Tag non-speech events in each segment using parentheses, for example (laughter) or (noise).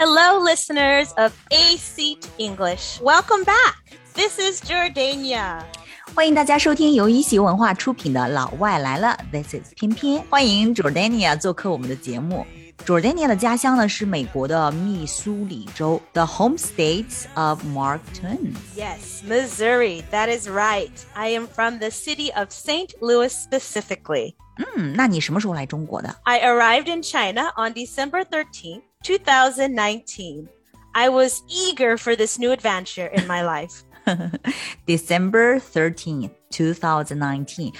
Hello, listeners of A Seat English. Welcome back. This is Jordania. 欢迎大家收听由一席文化出品的《老外来了》，This is 翩翩。欢迎 Jordania 做客我们的节目。Jordania 的家乡呢是美国的密苏里州，the home states of Mark Twain. Yes, Missouri. That is right. I am from the city of St. Louis specifically. 嗯，那你什么时候来中国的？I arrived in China on December 13th. 2019. I was eager for this new adventure in my life. (laughs) December 13th, 2019.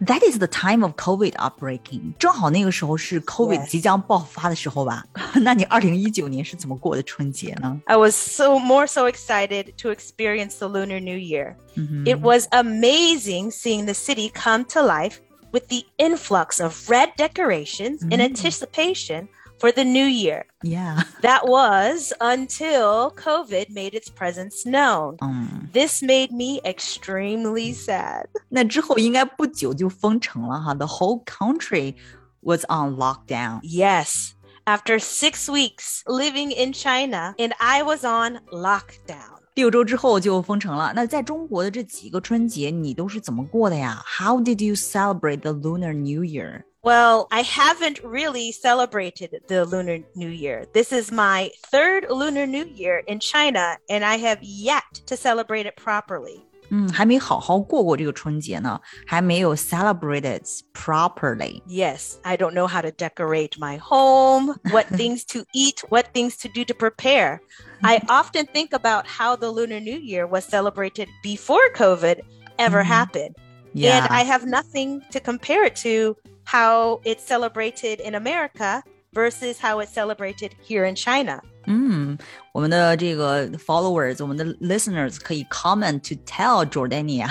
That is the time of COVID outbreaking，正好那个时候是 COVID Yes. 即将爆发的时候吧？那你二零一九年是怎么过的春节呢？ I (laughs) was so more so excited to experience the Lunar New Year. It was amazing seeing the city come to life with the influx of red decorations in anticipation for the new year. Yeah， (laughs) That was until COVID made its presence known. 嗯， This made me extremely sad. 那之后应该不久就封城了哈。The whole country was on lockdown。 Yes. After six weeks living in China, and I was on lockdown. 六周之后就封城了。那在中国的这几个春节，你都是怎么过的呀？How did you celebrate the Lunar New Year？ Well, I haven't really celebrated the Lunar New Year. This is my third Lunar New Year in China, and I have yet to celebrate it properly. 嗯，还没好好过过这个春节呢，还没有 celebrate it properly。 Yes, I don't know how to decorate my home, what (laughs) things to eat, what things to do to prepare. I (laughs) often think about how the Lunar New Year was celebrated before COVID ever Mhm. happened. Yeah， And I have nothing to compare it to how it's celebrated in America versus how it's celebrated here in China. 嗯，我们的这个 followers，我们的 listeners 可以 comment to tell Jordania，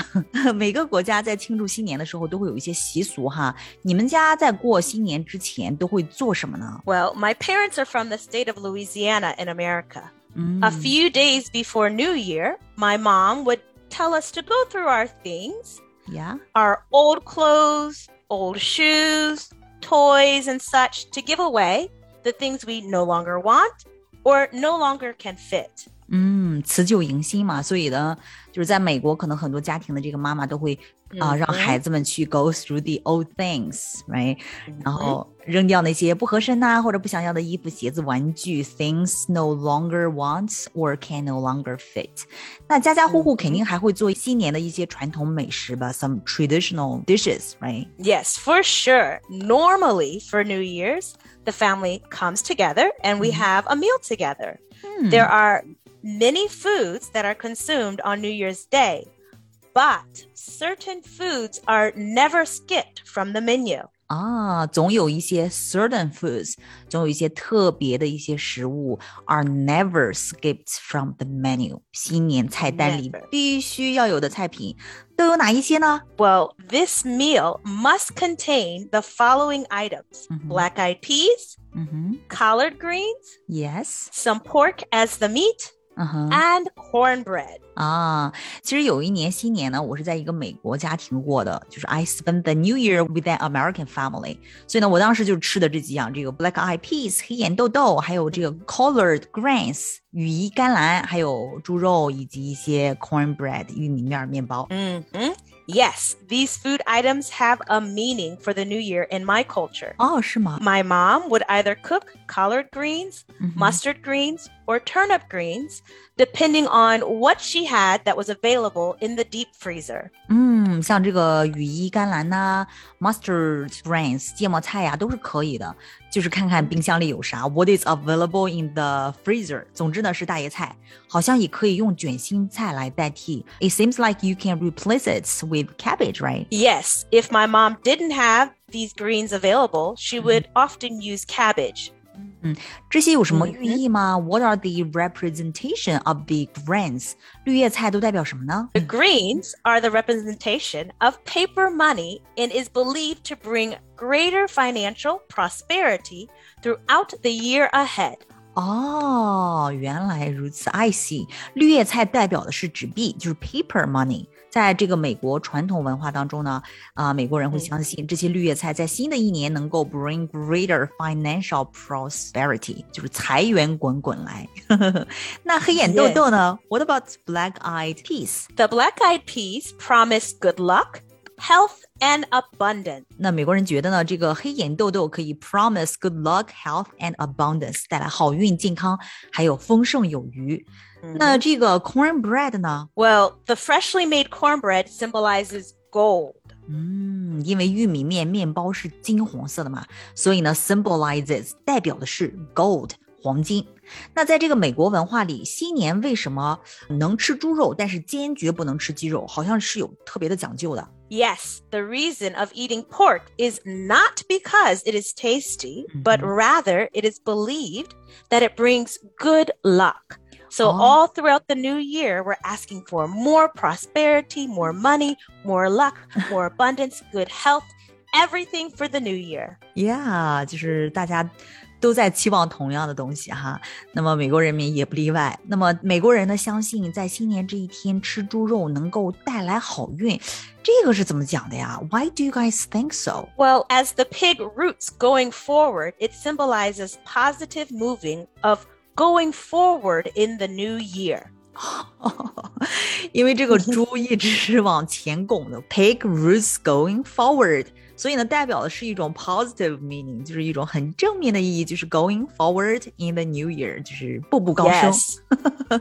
每个国家在庆祝新年的时候都会有一些习俗哈。你们家在过新年之前都会做什么呢？ Well, (laughs) my parents are from the state of Louisiana in America. 嗯 A few days before New Year, my mom would tell us to go through our things, 呀 our old clothes, old shoes, toys, and such to give away the things we no longer want or no longer can fit. 嗯，辞旧迎新嘛，所以呢，就是在美国，可能很多家庭的这个妈妈都会啊、让孩子们去 go through the old things，right？然后扔掉那些不合身呐、或者不想要的衣服、鞋子、玩具，things no longer wants or can no longer fit。那家家户户肯定还会做新年的一些传统美食吧，some traditional dishes，right？ Yes, for sure. Normally, for New Year's, the family comes together and we have a meal together. There are many foods that are consumed on New Year's Day, but certain foods are never skipped from the menu. 啊，总有一些 certain foods，总有一些特别的一些食物 are never skipped from the menu。新年菜单里 Never 必须要有的菜品都有哪一些呢？ Well, this meal must contain the following items Mhm. black eyed peas, 嗯哼 collard greens, ，yes， some pork as the meat, 嗯哼。and cornbread. 啊，其实有一年新年呢，我是在一个美国家庭过的，就是 I spent the New Year with an American family。所以呢，我当时就吃的这几样，这个 black eyed peas 黑眼豆豆，还有这个 collard greens 羽衣甘蓝，还有猪肉以及一些 cornbread 玉米面儿面包。Mhm. Yes, these food items have a meaning for the new year in my culture. 哦，是吗？ My mom would either cook collard greens, 嗯哼 mustard greens, or turnip greens, depending on what she had that was available in the deep freezer. 嗯，像这个羽衣甘蓝呐、啊、mustard greens 芥末菜呀、啊，都是可以的。就是看看冰箱里有啥，what is available in the freezer。总之呢是大叶菜，好像也可以用卷心菜来代替。It seems like you can replace it with cabbage, right? Yes. If my mom didn't have these greens available, she mm-hmm. would often use cabbage. 这些有什么嗯寓意吗、w h a t are the representation of the greens？绿叶菜都代表什么呢？ The greens are the representation of paper money and is believed to bring greater financial prosperity throughout the year ahead. 哦，原来如此，I see。绿叶菜代表的是纸币，就是 paper money。 在这个美国传统文化当中呢，啊，美国人会相信这些绿叶菜在新的一年能够 bring greater financial prosperity，就是财源滚滚来。那黑眼豆豆呢？What about (laughs) black-eyed peas? The black-eyed peas promise good luck, health and abundance。那美国人觉得呢，这个黑眼豆豆可以 promise good luck, health and abundance，带来好运、健康，还有丰盛有余。 那这个 cornbread 呢？Well, the freshly made cornbread symbolizes gold. 嗯，因为玉米面面包是金黄色的嘛，所以呢，symbolizes 代表的是 gold 黄金。那在这个美国文化里，新年为什么能吃猪肉，但是坚决不能吃鸡肉？好像是有特别的讲究的。Yes, the reason of eating pork is not because it is tasty, mm -hmm. but rather it is believed that it brings good luck. So, oh. all throughout the new year, we're asking for more prosperity, more money, more luck, (laughs) more abundance, good health, everything for the new year. Yeah，就是大家都在期望同样的东西哈。那么美国人民也不例外。那么美国人呢，相信在新年这一天吃猪肉能够带来好运。这个是怎么讲的呀？Why do you guys think so? Well, as the pig roots going forward, it symbolizes positive moving of going forward in the new year. (laughs) 因为这个猪一直是往前拱的，pig roots going forward，所以呢，代表的是一种 positive meaning，就是一种很正面的意义，就是 going forward in the new year，就是步步高升。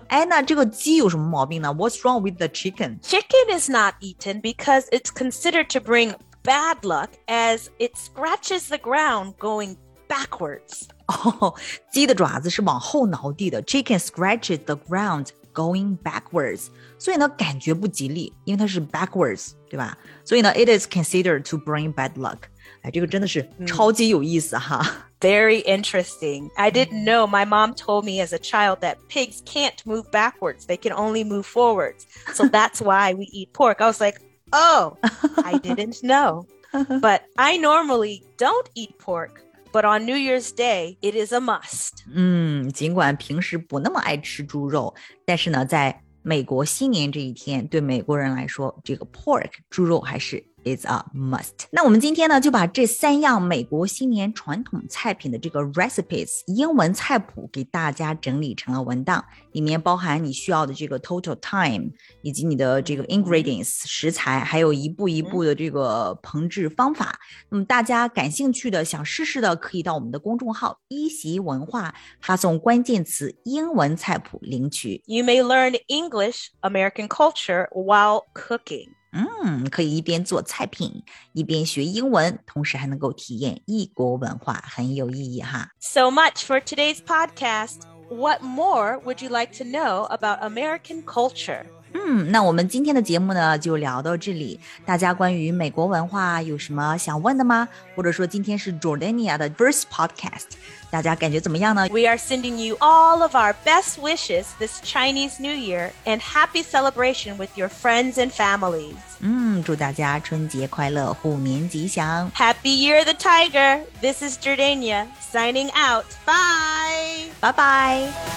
哎，那这个鸡有什么毛病呢？What's (laughs) wrong with the chicken? Chicken is not eaten because it's considered to bring bad luck as it scratches the ground going backwards. 哦，鸡的爪子是往后挠地的，Chicken scratches the ground going backwards，所以呢感觉不吉利，因为它是 backwards，对吧？所以呢，it is considered to bring bad luck。哎，这个真的是超级有意思哈。Very interesting. I didn't know. My mom told me as a child that pigs can't move backwards; they can only move forwards. So (laughs) that's why we eat pork. I was like, oh, I didn't know. (laughs) But I normally don't eat pork But on New Year's Day, it is a must. 嗯，尽管平时不那么爱吃猪肉，但是呢，在美国新年这一天，对美国人来说，这个 pork 猪肉还是 is a must。那我们今天呢，就把这三样美国新年传统菜品的这个 recipes 英文菜谱给大家整理成了文档，里面包含你需要的这个 total time，以及你的这个 ingredients 食材，还有一步一步的这个烹制方法。那么大家感兴趣的、想试试的，可以到我们的公众号一席文化发送关键词“英文菜谱”领取。You may learn English, American culture while cooking. 嗯，可以一边做菜品，一边学英文，同时还能够体验异国文化，很有意义哈。So much for today's podcast. What more would you like to know about American culture? 嗯，那我们今天的节目呢，就聊到这里。大家关于美国文化有什么想问的吗？或者说今天是 Jordania 的 first podcast，大家感觉怎么样呢？We are sending you all of our best wishes this Chinese New Year and happy celebration with your friends and families. 嗯，祝大家春节快乐，虎年吉祥。Happy Year the Tiger. This is Jordania signing out. Bye. Bye bye.